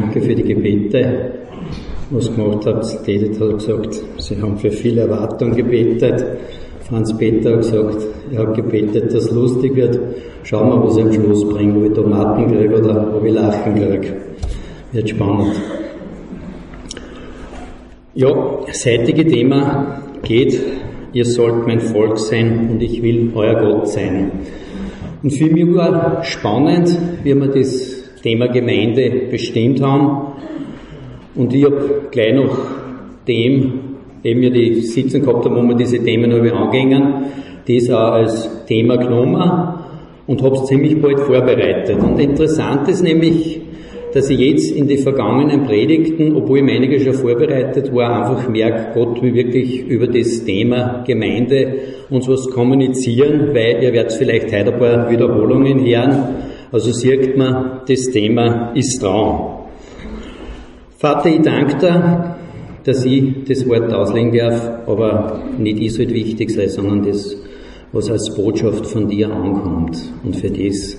Danke für die Gebete. Was ihr gemacht habt, Edith hat gesagt, Sie haben für viele Erwartungen gebetet. Franz Peter hat gesagt, er hat gebetet, dass es lustig wird. Schauen wir, was ich am Schluss bringe, ob ich Tomaten kriege oder ob ich Lachen kriege. Wird spannend. Ja, das heutige Thema geht, ihr sollt mein Volk sein und ich will euer Gott sein. Und für mich war spannend, wie wir das Thema Gemeinde bestimmt haben. Und ich habe gleich nach dem, eben wir die Sitzung gehabt haben, wo wir diese Themen habe angingen, das auch als Thema genommen und habe es ziemlich bald vorbereitet. Und interessant ist nämlich, dass ich jetzt in die vergangenen Predigten, obwohl ich einige schon vorbereitet war, einfach merke, Gott will wirklich über das Thema Gemeinde uns was kommunizieren, weil ihr werdet vielleicht heute ein paar Wiederholungen hören. Also sieht man, das Thema ist dran. Vater, ich danke dir, dass ich das Wort auslegen darf, aber nicht ich sollte wichtig sein, sondern das, was als Botschaft von dir ankommt. Und für das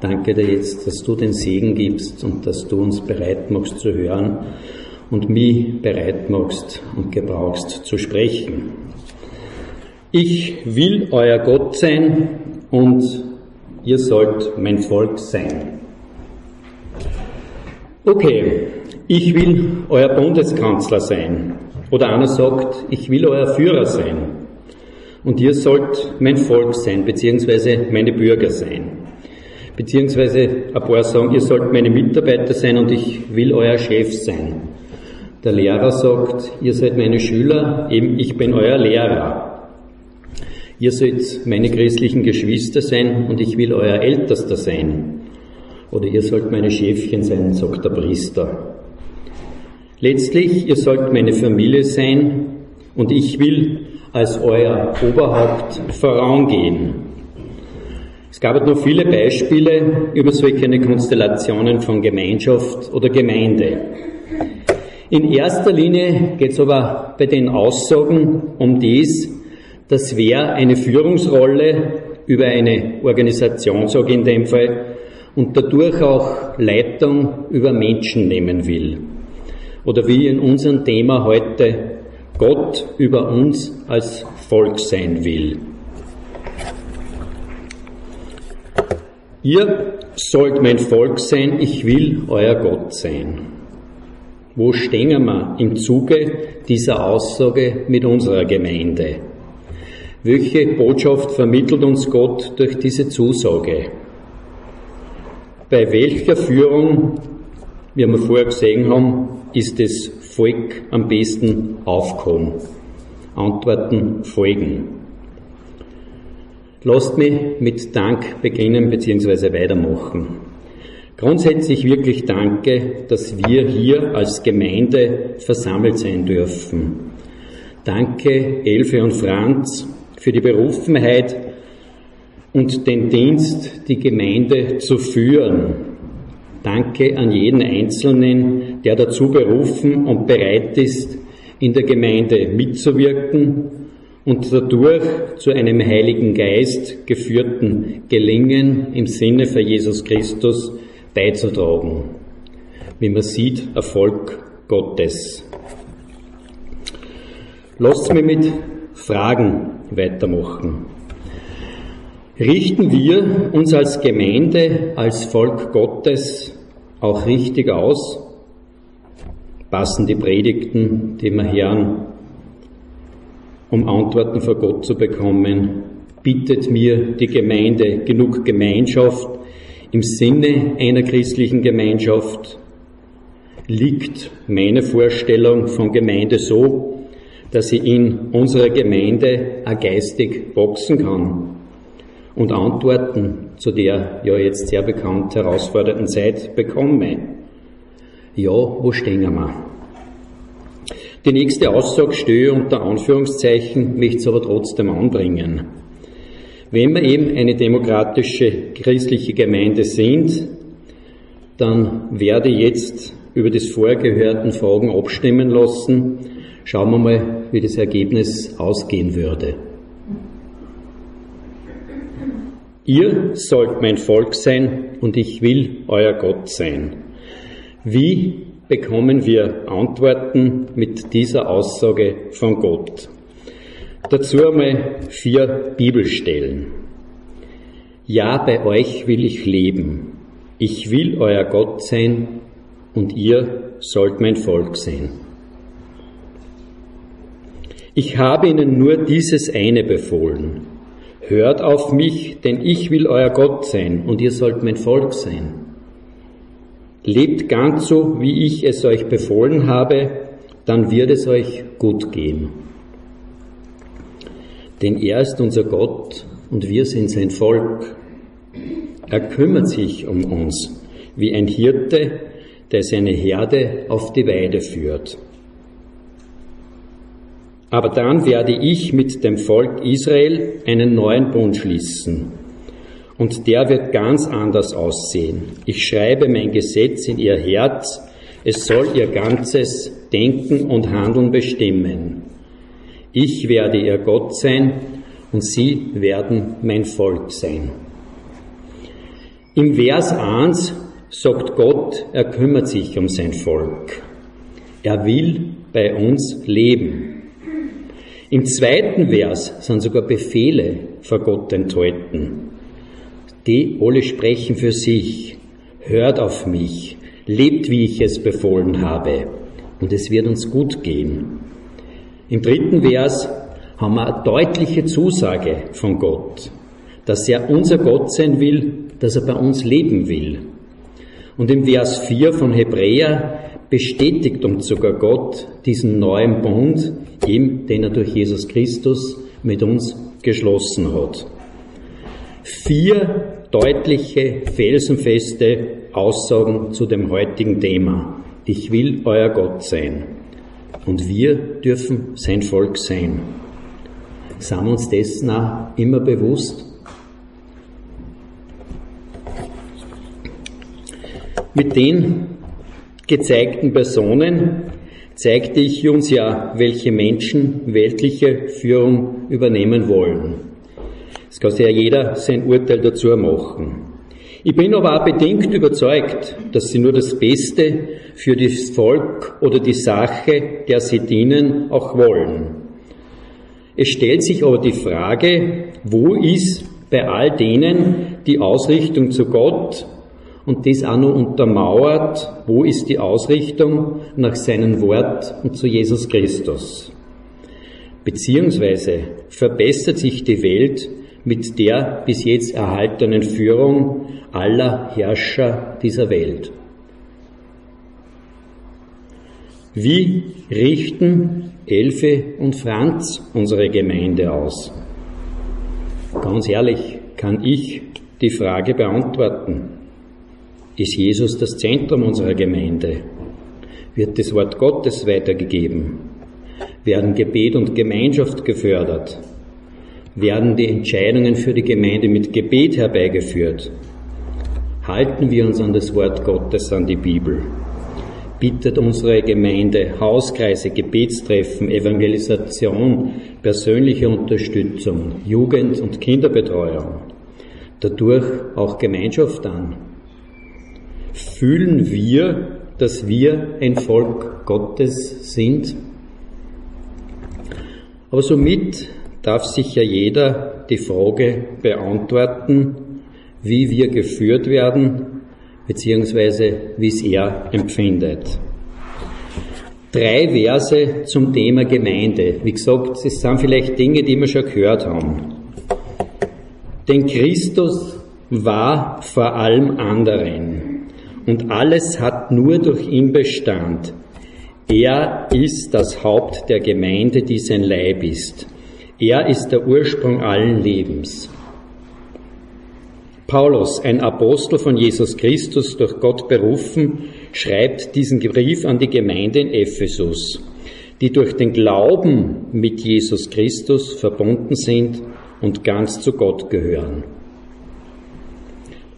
danke dir jetzt, dass du den Segen gibst und dass du uns bereit machst zu hören und mich bereit machst und gebrauchst zu sprechen. Ich will euer Gott sein und ihr sollt mein Volk sein. Okay, ich will euer Bundeskanzler sein. Oder einer sagt, ich will euer Führer sein. Und ihr sollt mein Volk sein, beziehungsweise meine Bürger sein. Beziehungsweise ein paar sagen, ihr sollt meine Mitarbeiter sein und ich will euer Chef sein. Der Lehrer sagt, ihr seid meine Schüler, eben ich bin euer Lehrer. Ihr sollt meine christlichen Geschwister sein und ich will euer Ältester sein. Oder ihr sollt meine Schäfchen sein, sagt der Priester. Letztlich, ihr sollt meine Familie sein und ich will als euer Oberhaupt vorangehen. Es gab noch viele Beispiele über solche Konstellationen von Gemeinschaft oder Gemeinde. In erster Linie geht es aber bei den Aussagen um dies, dass wer eine Führungsrolle über eine Organisation, sage ich in dem Fall, und dadurch auch Leitung über Menschen nehmen will oder wie in unserem Thema heute Gott über uns als Volk sein will. Ihr sollt mein Volk sein, ich will euer Gott sein. Wo stehen wir im Zuge dieser Aussage mit unserer Gemeinde? Welche Botschaft vermittelt uns Gott durch diese Zusage? Bei welcher Führung, wie wir vorher gesehen haben, ist das Volk am besten aufkommen. Antworten folgen. Lasst mich mit Dank beginnen bzw. weitermachen. Grundsätzlich wirklich danke, dass wir hier als Gemeinde versammelt sein dürfen. Danke Elfe und Franz für die Berufenheit und den Dienst, die Gemeinde zu führen. Danke an jeden Einzelnen, der dazu berufen und bereit ist, in der Gemeinde mitzuwirken und dadurch zu einem Heiligen Geist geführten Gelingen im Sinne für Jesus Christus beizutragen. Wie man sieht, Erfolg Gottes. Lasst mich mit Fragen weitermachen. Richten wir uns als Gemeinde, als Volk Gottes auch richtig aus? Passen die Predigten, die wir hören, um Antworten vor Gott zu bekommen? Bittet mir die Gemeinde genug Gemeinschaft im Sinne einer christlichen Gemeinschaft? Liegt meine Vorstellung von Gemeinde so, dass sie in unserer Gemeinde auch geistig wachsen kann? und Antworten zu der ja jetzt sehr bekannt herausfordernden Zeit bekomme. Ja, wo stehen wir? Die nächste Aussage stehe unter Anführungszeichen, möchte es aber trotzdem anbringen. Wenn wir eben eine demokratische christliche Gemeinde sind, dann werde ich jetzt über das vorgehörten Fragen abstimmen lassen. Schauen wir mal, wie das Ergebnis ausgehen würde. Ihr sollt mein Volk sein und ich will euer Gott sein. Wie bekommen wir Antworten mit dieser Aussage von Gott? Dazu einmal vier Bibelstellen. Ja, bei euch will ich leben. Ich will euer Gott sein und ihr sollt mein Volk sein. Ich habe ihnen nur dieses eine befohlen. Hört auf mich, denn ich will euer Gott sein und ihr sollt mein Volk sein. Lebt ganz so, wie ich es euch befohlen habe, dann wird es euch gut gehen. Denn er ist unser Gott und wir sind sein Volk. Er kümmert sich um uns, wie ein Hirte, der seine Herde auf die Weide führt. Aber dann werde ich mit dem Volk Israel einen neuen Bund schließen. Und der wird ganz anders aussehen. Ich schreibe mein Gesetz in ihr Herz. Es soll ihr ganzes Denken und Handeln bestimmen. Ich werde ihr Gott sein und sie werden mein Volk sein. Im Vers 1 sagt Gott, er kümmert sich um sein Volk. Er will bei uns leben. Im zweiten Vers sind sogar Befehle vor Gott enthalten. Die alle sprechen für sich. Hört auf mich, lebt, wie ich es befohlen habe, und es wird uns gut gehen. Im dritten Vers haben wir eine deutliche Zusage von Gott, dass er unser Gott sein will, dass er bei uns leben will. Und im Vers 4 von Hebräer bestätigt uns sogar Gott diesen neuen Bund, eben den er durch Jesus Christus mit uns geschlossen hat. Vier deutliche, felsenfeste Aussagen zu dem heutigen Thema. Ich will euer Gott sein. Und wir dürfen sein Volk sein. Sind wir uns dessen auch immer bewusst? Mit den gezeigten Personen zeigte ich uns ja, welche Menschen weltliche Führung übernehmen wollen. Es kann sich ja jeder sein Urteil dazu machen. Ich bin aber auch bedingt überzeugt, dass sie nur das Beste für das Volk oder die Sache, der sie dienen, auch wollen. Es stellt sich aber die Frage, wo ist bei all denen die Ausrichtung zu Gott und das auch noch untermauert, wo ist die Ausrichtung nach seinem Wort und zu Jesus Christus. Beziehungsweise verbessert sich die Welt mit der bis jetzt erhaltenen Führung aller Herrscher dieser Welt. Wie richten Elfe und Franz unsere Gemeinde aus? Ganz ehrlich kann ich die Frage beantworten. Ist Jesus das Zentrum unserer Gemeinde? Wird das Wort Gottes weitergegeben? Werden Gebet und Gemeinschaft gefördert? Werden die Entscheidungen für die Gemeinde mit Gebet herbeigeführt? Halten wir uns an das Wort Gottes, an die Bibel? Bittet unsere Gemeinde Hauskreise, Gebetstreffen, Evangelisation, persönliche Unterstützung, Jugend- und Kinderbetreuung, dadurch auch Gemeinschaft an? Fühlen wir, dass wir ein Volk Gottes sind? Aber somit darf sich ja jeder die Frage beantworten, wie wir geführt werden, beziehungsweise wie es er empfindet. Drei Verse zum Thema Gemeinde. Wie gesagt, es sind vielleicht Dinge, die wir schon gehört haben. Denn Christus war vor allem anderen und alles hat nur durch ihn Bestand. Er ist das Haupt der Gemeinde, die sein Leib ist. Er ist der Ursprung allen Lebens. Paulus, ein Apostel von Jesus Christus, durch Gott berufen, schreibt diesen Brief an die Gemeinde in Ephesus, die durch den Glauben mit Jesus Christus verbunden sind und ganz zu Gott gehören.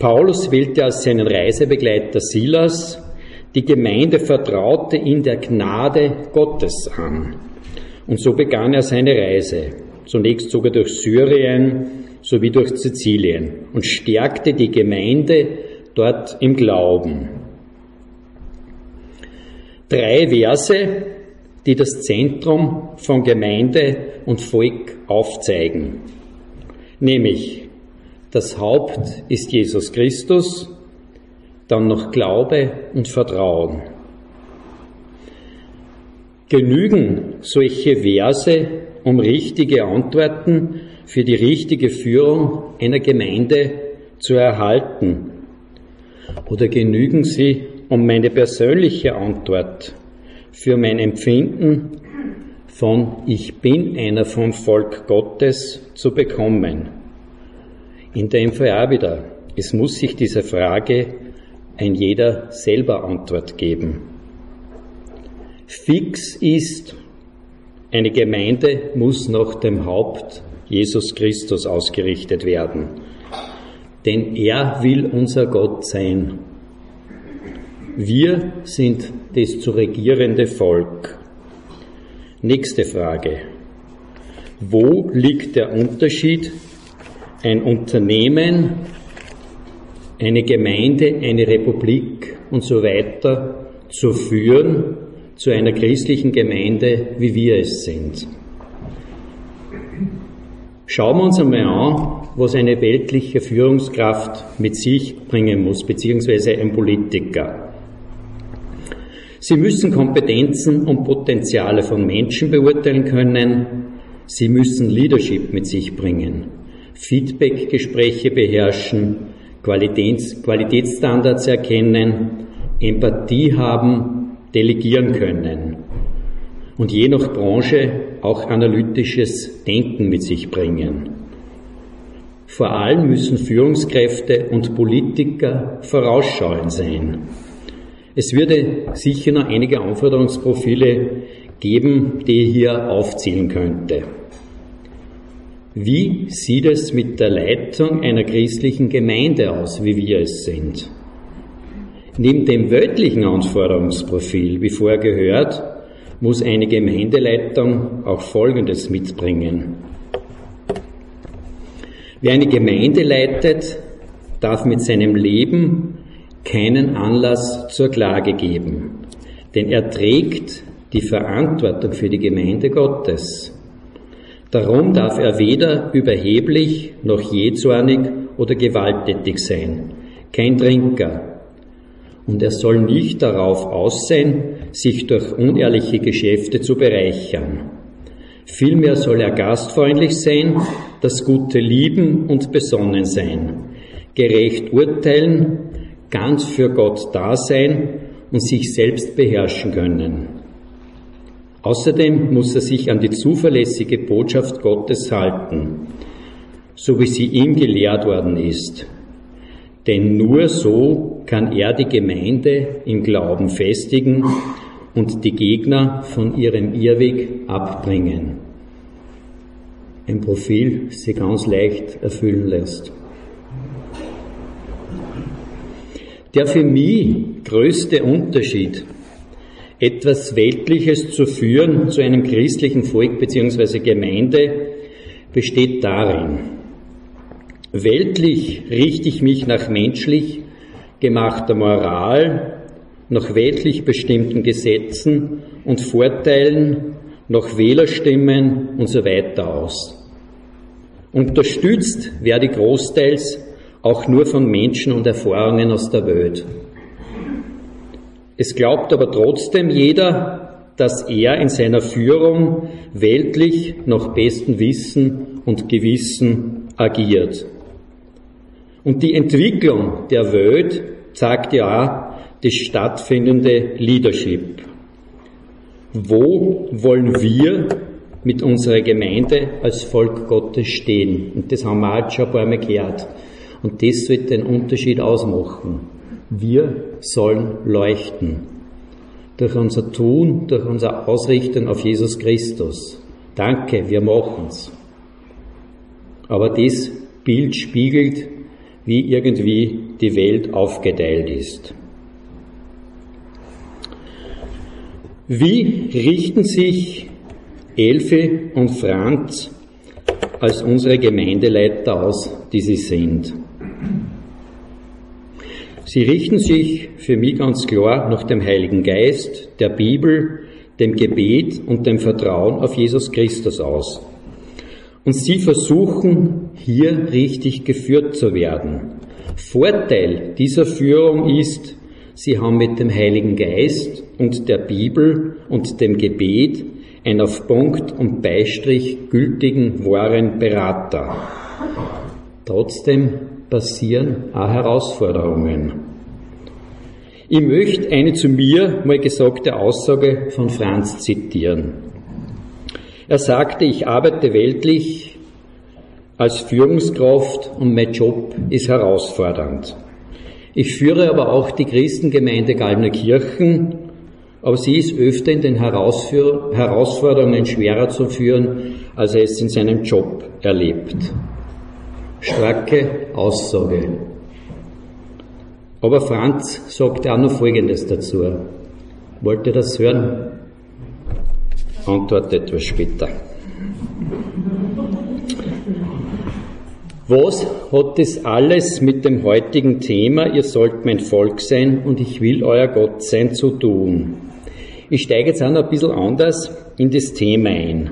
Paulus wählte als seinen Reisebegleiter Silas, die Gemeinde vertraute ihn der Gnade Gottes an. Und so begann er seine Reise, zunächst sogar durch Syrien sowie durch Sizilien und stärkte die Gemeinde dort im Glauben. Drei Verse, die das Zentrum von Gemeinde und Volk aufzeigen. Nämlich, das Haupt ist Jesus Christus, dann noch Glaube und Vertrauen. Genügen solche Verse, um richtige Antworten für die richtige Führung einer Gemeinde zu erhalten? Oder genügen sie, um meine persönliche Antwort für mein Empfinden von Ich bin einer vom Volk Gottes zu bekommen? In Fall auch wieder, es muss sich dieser Frage ein jeder selber Antwort geben. Fix ist, eine Gemeinde muss nach dem Haupt Jesus Christus ausgerichtet werden. Denn er will unser Gott sein. Wir sind das zu regierende Volk. Nächste Frage. Wo liegt der Unterschied, ein Unternehmen, eine Gemeinde, eine Republik und so weiter zu führen zu einer christlichen Gemeinde, wie wir es sind? Schauen wir uns einmal an, was eine weltliche Führungskraft mit sich bringen muss, beziehungsweise ein Politiker. Sie müssen Kompetenzen und Potenziale von Menschen beurteilen können. Sie müssen Leadership mit sich bringen, Feedback-Gespräche beherrschen, Qualitäts Qualitätsstandards erkennen, Empathie haben, delegieren können und je nach Branche auch analytisches Denken mit sich bringen. Vor allem müssen Führungskräfte und Politiker vorausschauend sein. Es würde sicher noch einige Anforderungsprofile geben, die ich hier aufzählen könnte. Wie sieht es mit der Leitung einer christlichen Gemeinde aus, wie wir es sind? Neben dem weltlichen Anforderungsprofil, wie vorher gehört, muss eine Gemeindeleitung auch Folgendes mitbringen. Wer eine Gemeinde leitet, darf mit seinem Leben keinen Anlass zur Klage geben, denn er trägt die Verantwortung für die Gemeinde Gottes. Darum darf er weder überheblich noch jähzornig oder gewalttätig sein, kein Trinker, und er soll nicht darauf aussehen, sich durch unehrliche Geschäfte zu bereichern. Vielmehr soll er gastfreundlich sein, das Gute lieben und besonnen sein, gerecht urteilen, ganz für Gott da sein und sich selbst beherrschen können. Außerdem muss er sich an die zuverlässige Botschaft Gottes halten, so wie sie ihm gelehrt worden ist. Denn nur so kann er die Gemeinde im Glauben festigen und die Gegner von ihrem Irrweg abbringen. Ein Profil sie ganz leicht erfüllen lässt. Der für mich größte Unterschied, etwas Weltliches zu führen zu einem christlichen Volk bzw. Gemeinde, besteht darin, Weltlich richte ich mich nach menschlich gemachter Moral, nach weltlich bestimmten Gesetzen und Vorteilen, nach Wählerstimmen und so weiter aus. Unterstützt werde ich großteils auch nur von Menschen und Erfahrungen aus der Welt. Es glaubt aber trotzdem jeder, dass er in seiner Führung weltlich nach bestem Wissen und Gewissen agiert. Und die Entwicklung der Welt zeigt ja auch das stattfindende Leadership. Wo wollen wir mit unserer Gemeinde als Volk Gottes stehen? Und das haben wir auch schon ein paar Mal gehört. Und das wird den Unterschied ausmachen. Wir sollen leuchten. Durch unser Tun, durch unsere Ausrichtung auf Jesus Christus. Danke, wir machen's. Aber das Bild spiegelt wie irgendwie die Welt aufgeteilt ist. Wie richten sich Elfe und Franz als unsere Gemeindeleiter aus, die sie sind? Sie richten sich für mich ganz klar nach dem Heiligen Geist, der Bibel, dem Gebet und dem Vertrauen auf Jesus Christus aus. Und sie versuchen hier richtig geführt zu werden. Vorteil dieser Führung ist, sie haben mit dem Heiligen Geist und der Bibel und dem Gebet einen auf Punkt und Beistrich gültigen, wahren Berater. Trotzdem passieren auch Herausforderungen. Ich möchte eine zu mir mal gesagte Aussage von Franz zitieren. Er sagte, ich arbeite weltlich als Führungskraft und mein Job ist herausfordernd. Ich führe aber auch die Christengemeinde Gallner Kirchen, aber sie ist öfter in den Herausforderungen schwerer zu führen, als er es in seinem Job erlebt. Starke Aussage. Aber Franz sagte auch noch Folgendes dazu. Wollt ihr das hören? Antwort etwas später. Was hat das alles mit dem heutigen Thema, ihr sollt mein Volk sein und ich will euer Gott sein, zu tun? Ich steige jetzt auch noch ein bisschen anders in das Thema ein.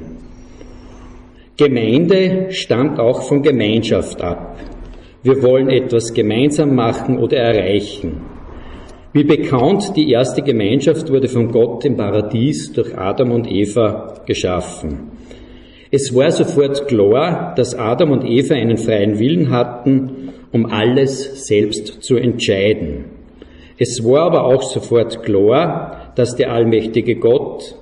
Gemeinde stammt auch von Gemeinschaft ab. Wir wollen etwas gemeinsam machen oder erreichen. Wie bekannt, die erste Gemeinschaft wurde von Gott im Paradies durch Adam und Eva geschaffen. Es war sofort klar, dass Adam und Eva einen freien Willen hatten, um alles selbst zu entscheiden. Es war aber auch sofort klar, dass der allmächtige Gott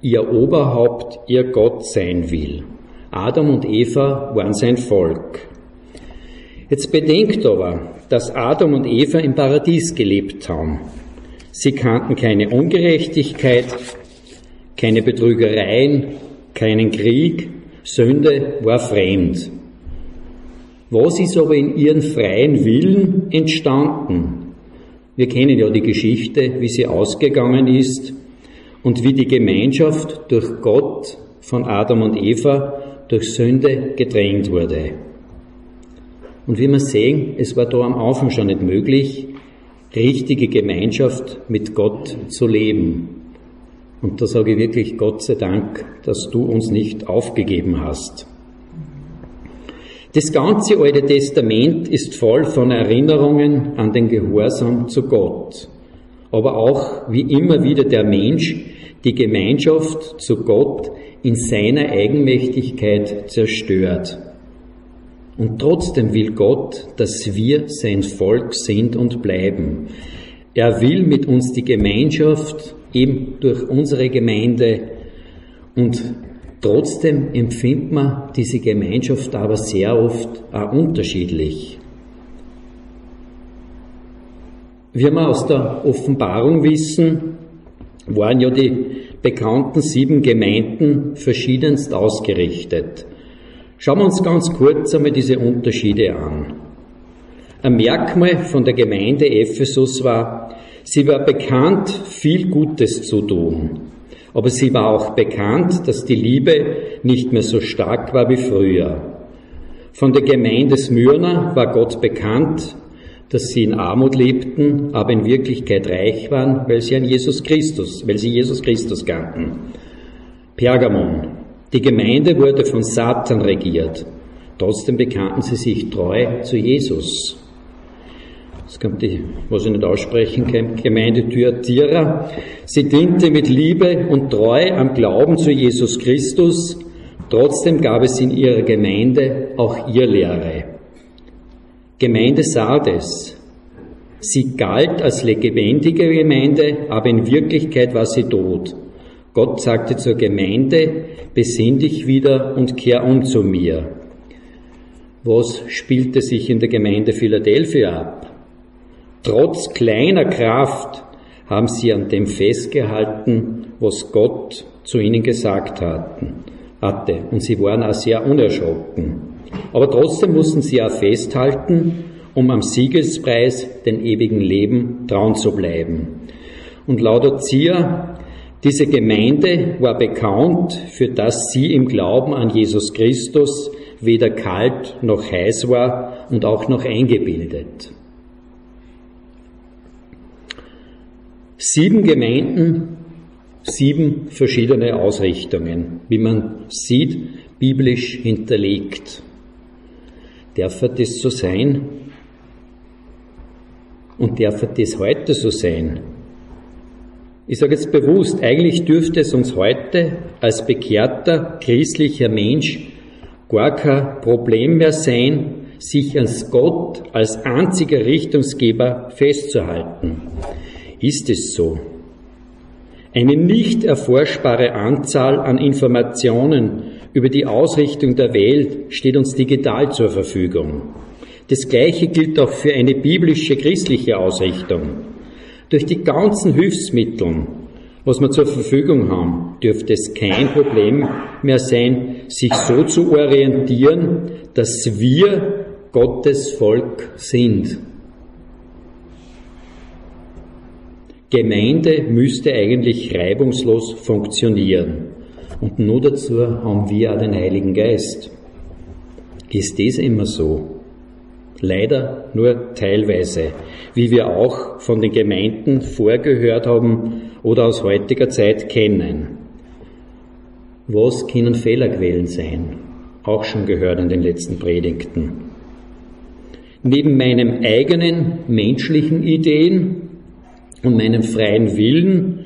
ihr Oberhaupt, ihr Gott sein will. Adam und Eva waren sein Volk. Jetzt bedenkt aber, dass Adam und Eva im Paradies gelebt haben. Sie kannten keine Ungerechtigkeit, keine Betrügereien, keinen Krieg, Sünde war fremd. Was ist aber in ihren freien Willen entstanden? Wir kennen ja die Geschichte, wie sie ausgegangen ist und wie die Gemeinschaft durch Gott von Adam und Eva durch Sünde gedrängt wurde. Und wie wir sehen, es war da am Anfang schon nicht möglich, richtige Gemeinschaft mit Gott zu leben. Und da sage ich wirklich Gott sei Dank, dass du uns nicht aufgegeben hast. Das ganze Alte Testament ist voll von Erinnerungen an den Gehorsam zu Gott, aber auch wie immer wieder der Mensch die Gemeinschaft zu Gott in seiner Eigenmächtigkeit zerstört. Und trotzdem will Gott, dass wir sein Volk sind und bleiben. Er will mit uns die Gemeinschaft eben durch unsere Gemeinde und trotzdem empfindet man diese Gemeinschaft aber sehr oft auch unterschiedlich. Wie wir aus der Offenbarung wissen, waren ja die bekannten sieben Gemeinden verschiedenst ausgerichtet. Schauen wir uns ganz kurz einmal diese Unterschiede an. Ein Merkmal von der Gemeinde Ephesus war, sie war bekannt, viel Gutes zu tun. Aber sie war auch bekannt, dass die Liebe nicht mehr so stark war wie früher. Von der Gemeinde Smyrna war Gott bekannt, dass sie in Armut lebten, aber in Wirklichkeit reich waren, weil sie an Jesus Christus, weil sie Jesus Christus kannten. Pergamon. Die Gemeinde wurde von Satan regiert. Trotzdem bekannten sie sich treu zu Jesus. Das kommt die, was ich nicht aussprechen Gemeinde Thyatira. Sie diente mit Liebe und Treu am Glauben zu Jesus Christus. Trotzdem gab es in ihrer Gemeinde auch Irrlehre. Gemeinde Sardes. Sie galt als lebendige Gemeinde, aber in Wirklichkeit war sie tot. Gott sagte zur Gemeinde, besinn dich wieder und kehr um zu mir. Was spielte sich in der Gemeinde Philadelphia ab? Trotz kleiner Kraft haben sie an dem festgehalten, was Gott zu ihnen gesagt hatte. Und sie waren auch sehr unerschrocken. Aber trotzdem mussten sie auch festhalten, um am Siegespreis, den ewigen Leben, trauen zu bleiben. Und Laodicea, diese Gemeinde war bekannt, für das sie im Glauben an Jesus Christus weder kalt noch heiß war und auch noch eingebildet. Sieben Gemeinden, sieben verschiedene Ausrichtungen, wie man sieht, biblisch hinterlegt. Darf das so sein? Und darf das heute so sein? Ich sage jetzt bewusst, eigentlich dürfte es uns heute als bekehrter christlicher Mensch gar kein Problem mehr sein, sich als Gott, als einziger Richtungsgeber festzuhalten. Ist es so? Eine nicht erforschbare Anzahl an Informationen über die Ausrichtung der Welt steht uns digital zur Verfügung. Das Gleiche gilt auch für eine biblische christliche Ausrichtung. Durch die ganzen Hilfsmittel, was wir zur Verfügung haben, dürfte es kein Problem mehr sein, sich so zu orientieren, dass wir Gottes Volk sind. Gemeinde müsste eigentlich reibungslos funktionieren. Und nur dazu haben wir auch den Heiligen Geist. Ist das immer so? Leider nur teilweise, wie wir auch von den Gemeinden vorgehört haben oder aus heutiger Zeit kennen. Was können Fehlerquellen sein? Auch schon gehört in den letzten Predigten. Neben meinen eigenen menschlichen Ideen und meinem freien Willen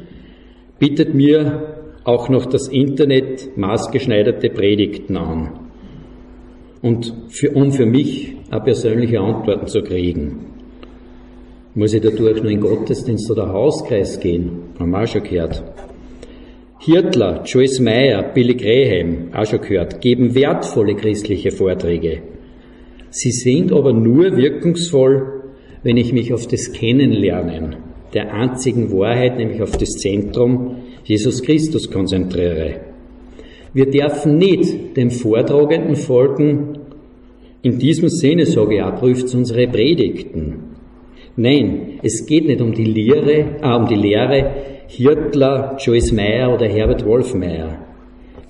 bietet mir auch noch das Internet maßgeschneiderte Predigten an. Und für, um für mich auch persönliche Antworten zu kriegen. Muss ich dadurch nur in Gottesdienst oder Hauskreis gehen? Haben wir auch schon gehört. Hirtler, Joyce Meyer, Billy Graham, auch schon gehört, geben wertvolle christliche Vorträge. Sie sind aber nur wirkungsvoll, wenn ich mich auf das Kennenlernen der einzigen Wahrheit, nämlich auf das Zentrum Jesus Christus konzentriere. Wir dürfen nicht dem Vortragenden folgen. In diesem Sinne sage ich auch, prüft unsere Predigten. Nein, es geht nicht um die Lehre, äh, um die Lehre Hirtler, Joyce Meyer oder Herbert Wolfmeyer.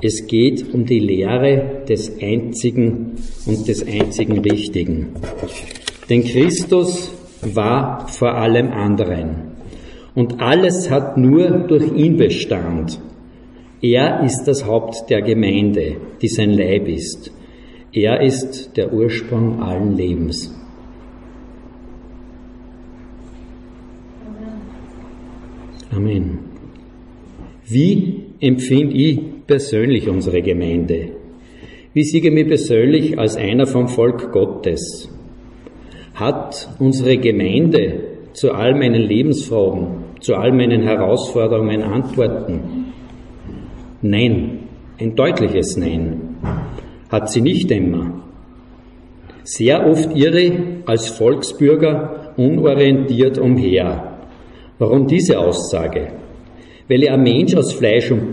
Es geht um die Lehre des Einzigen und des Einzigen Richtigen. Denn Christus war vor allem anderen. Und alles hat nur durch ihn Bestand. Er ist das Haupt der Gemeinde, die sein Leib ist. Er ist der Ursprung allen Lebens. Amen. Wie empfinde ich persönlich unsere Gemeinde? Wie sehe ich mich persönlich als einer vom Volk Gottes? Hat unsere Gemeinde zu all meinen Lebensfragen, zu all meinen Herausforderungen Antworten? Nein, ein deutliches Nein. Hat sie nicht immer. Sehr oft irre als Volksbürger unorientiert umher. Warum diese Aussage? Weil ich ein Mensch aus Fleisch und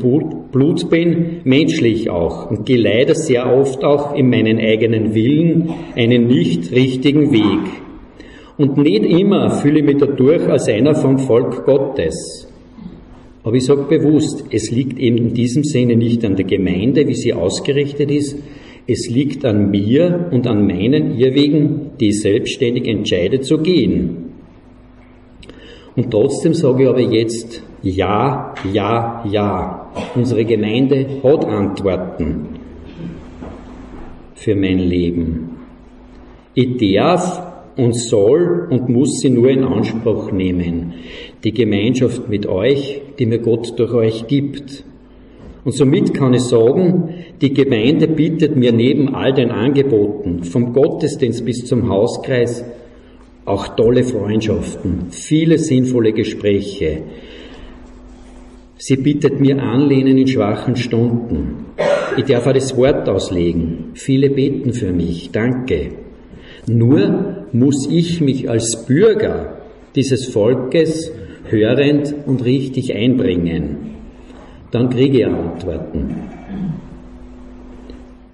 Blut bin, menschlich auch, und gehe leider sehr oft auch in meinen eigenen Willen einen nicht richtigen Weg. Und nicht immer fühle ich mich dadurch als einer vom Volk Gottes. Aber ich sage bewusst, es liegt eben in diesem Sinne nicht an der Gemeinde, wie sie ausgerichtet ist, es liegt an mir und an meinen Irrwegen, die ich selbstständig entscheide zu gehen. Und trotzdem sage ich aber jetzt, ja, ja, ja. Unsere Gemeinde hat Antworten für mein Leben. Ich darf und soll und muss sie nur in Anspruch nehmen. Die Gemeinschaft mit euch, die mir Gott durch euch gibt. Und somit kann ich sagen, die Gemeinde bietet mir neben all den Angeboten, vom Gottesdienst bis zum Hauskreis, auch tolle Freundschaften, viele sinnvolle Gespräche. Sie bietet mir Anlehnen in schwachen Stunden. Ich darf auch das Wort auslegen. Viele beten für mich. Danke. Nur muss ich mich als Bürger dieses Volkes hörend und richtig einbringen. Dann kriege ich Antworten.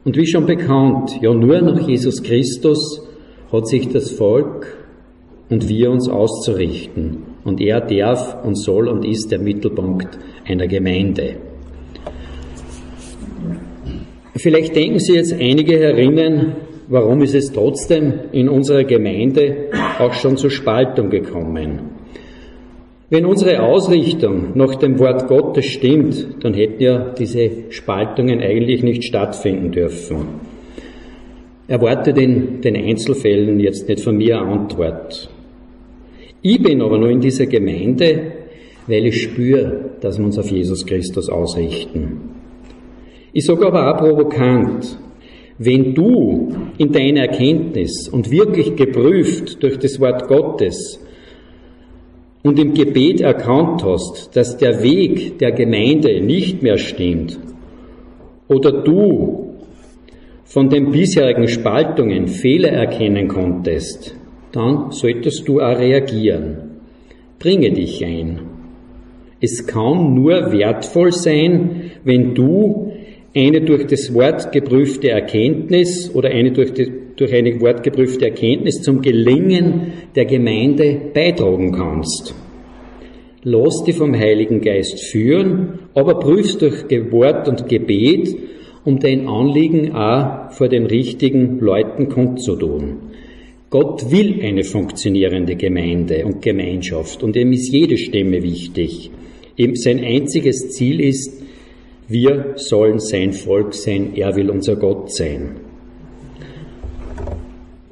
Und wie schon bekannt, ja nur nach Jesus Christus hat sich das Volk und wir uns auszurichten. Und er darf und soll und ist der Mittelpunkt einer Gemeinde. Vielleicht denken Sie jetzt einige herinnen, warum ist es trotzdem in unserer Gemeinde auch schon zur Spaltung gekommen? Wenn unsere Ausrichtung nach dem Wort Gottes stimmt, dann hätten ja diese Spaltungen eigentlich nicht stattfinden dürfen. Erwartet in den Einzelfällen jetzt nicht von mir eine Antwort. Ich bin aber nur in dieser Gemeinde, weil ich spüre, dass wir uns auf Jesus Christus ausrichten. Ich sage aber auch provokant, wenn du in deiner Erkenntnis und wirklich geprüft durch das Wort Gottes und im Gebet erkannt hast, dass der Weg der Gemeinde nicht mehr stimmt, oder du von den bisherigen Spaltungen Fehler erkennen konntest, dann solltest du auch reagieren. Bringe dich ein. Es kann nur wertvoll sein, wenn du eine durch das Wort geprüfte Erkenntnis oder eine durch, die, durch eine wortgeprüfte Erkenntnis zum Gelingen der Gemeinde beitragen kannst. Lass dich vom Heiligen Geist führen, aber prüfst durch Wort und Gebet, um dein Anliegen auch vor den richtigen Leuten kundzutun. Gott will eine funktionierende Gemeinde und Gemeinschaft und ihm ist jede Stimme wichtig. Ihm sein einziges Ziel ist, wir sollen sein Volk sein, er will unser Gott sein.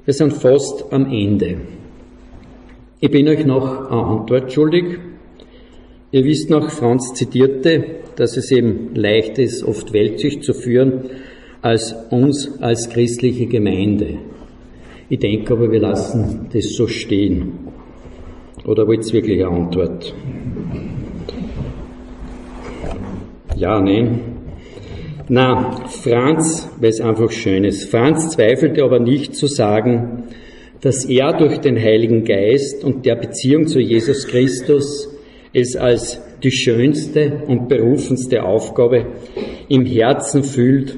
Wir sind fast am Ende. Ich bin euch noch eine Antwort schuldig. Ihr wisst noch, Franz zitierte, dass es eben leicht ist, oft Weltsicht zu führen, als uns als christliche Gemeinde. Ich denke aber, wir lassen das so stehen. Oder wollt ihr wirklich eine Antwort? Ja, nein. Na, Franz, weil es einfach schön ist. Franz zweifelte aber nicht zu sagen, dass er durch den Heiligen Geist und der Beziehung zu Jesus Christus es als die schönste und berufenste Aufgabe im Herzen fühlt,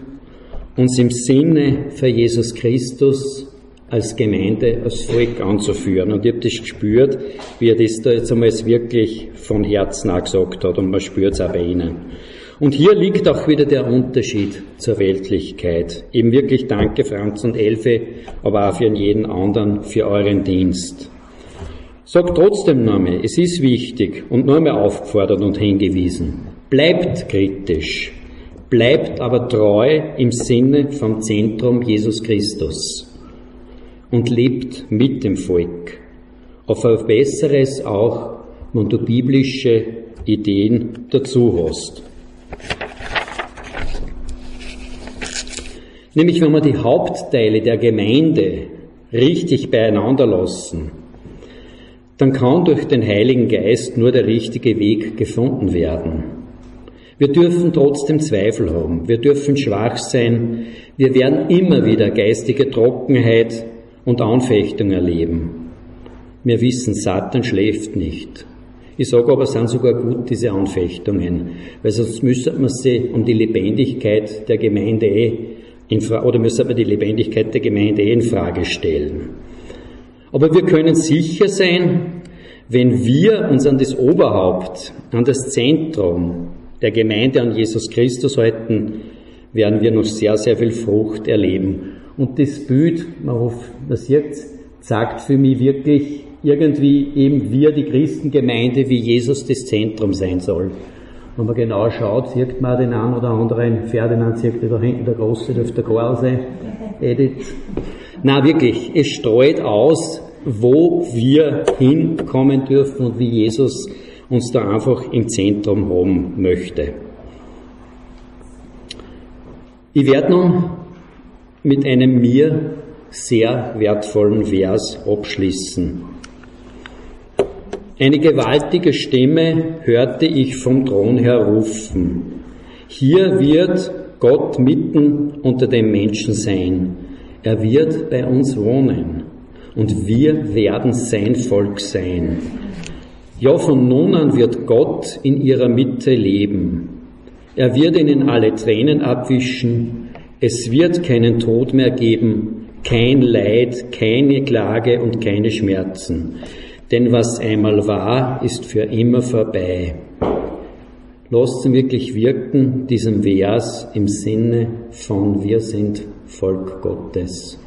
uns im Sinne für Jesus Christus als Gemeinde, als Volk anzuführen. Und ich habe das gespürt, wie er das da jetzt einmal wirklich von Herzen auch gesagt hat und man spürt es auch bei Ihnen. Und hier liegt auch wieder der Unterschied zur Weltlichkeit. Eben wirklich danke Franz und Elfe, aber auch für jeden anderen für euren Dienst. Sag trotzdem nochmal, es ist wichtig und mehr aufgefordert und hingewiesen. Bleibt kritisch, bleibt aber treu im Sinne vom Zentrum Jesus Christus und lebt mit dem Volk. Auf ein Besseres auch, wenn du biblische Ideen dazu hast. Nämlich wenn wir die Hauptteile der Gemeinde richtig beieinander lassen, dann kann durch den Heiligen Geist nur der richtige Weg gefunden werden. Wir dürfen trotzdem Zweifel haben, wir dürfen schwach sein, wir werden immer wieder geistige Trockenheit und Anfechtung erleben. Wir wissen, Satan schläft nicht. Ich sage aber, es sind sogar gut, diese Anfechtungen, weil sonst müsste man sie um die Lebendigkeit der Gemeinde eh oder müsste man die Lebendigkeit der Gemeinde eh in Frage stellen. Aber wir können sicher sein, wenn wir uns an das Oberhaupt, an das Zentrum der Gemeinde, an Jesus Christus halten, werden wir noch sehr, sehr viel Frucht erleben. Und das Bild, man, hofft, man sieht, sagt für mich wirklich, irgendwie eben wir, die Christengemeinde, wie Jesus das Zentrum sein soll. Wenn man genau schaut, sieht man den einen oder anderen, Ferdinand sieht da hinten der Große, dürfte der Karl sein, Edith. Na wirklich, es streut aus, wo wir hinkommen dürfen und wie Jesus uns da einfach im Zentrum haben möchte. Ich werde nun mit einem mir sehr wertvollen Vers abschließen. Eine gewaltige Stimme hörte ich vom Thron her rufen. Hier wird Gott mitten unter den Menschen sein. Er wird bei uns wohnen und wir werden sein Volk sein. Ja, von nun an wird Gott in ihrer Mitte leben. Er wird ihnen alle Tränen abwischen. Es wird keinen Tod mehr geben, kein Leid, keine Klage und keine Schmerzen. Denn was einmal war, ist für immer vorbei. Lasst ihn wirklich wirken, diesen Vers im Sinne von wir sind Volk Gottes.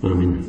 Amen.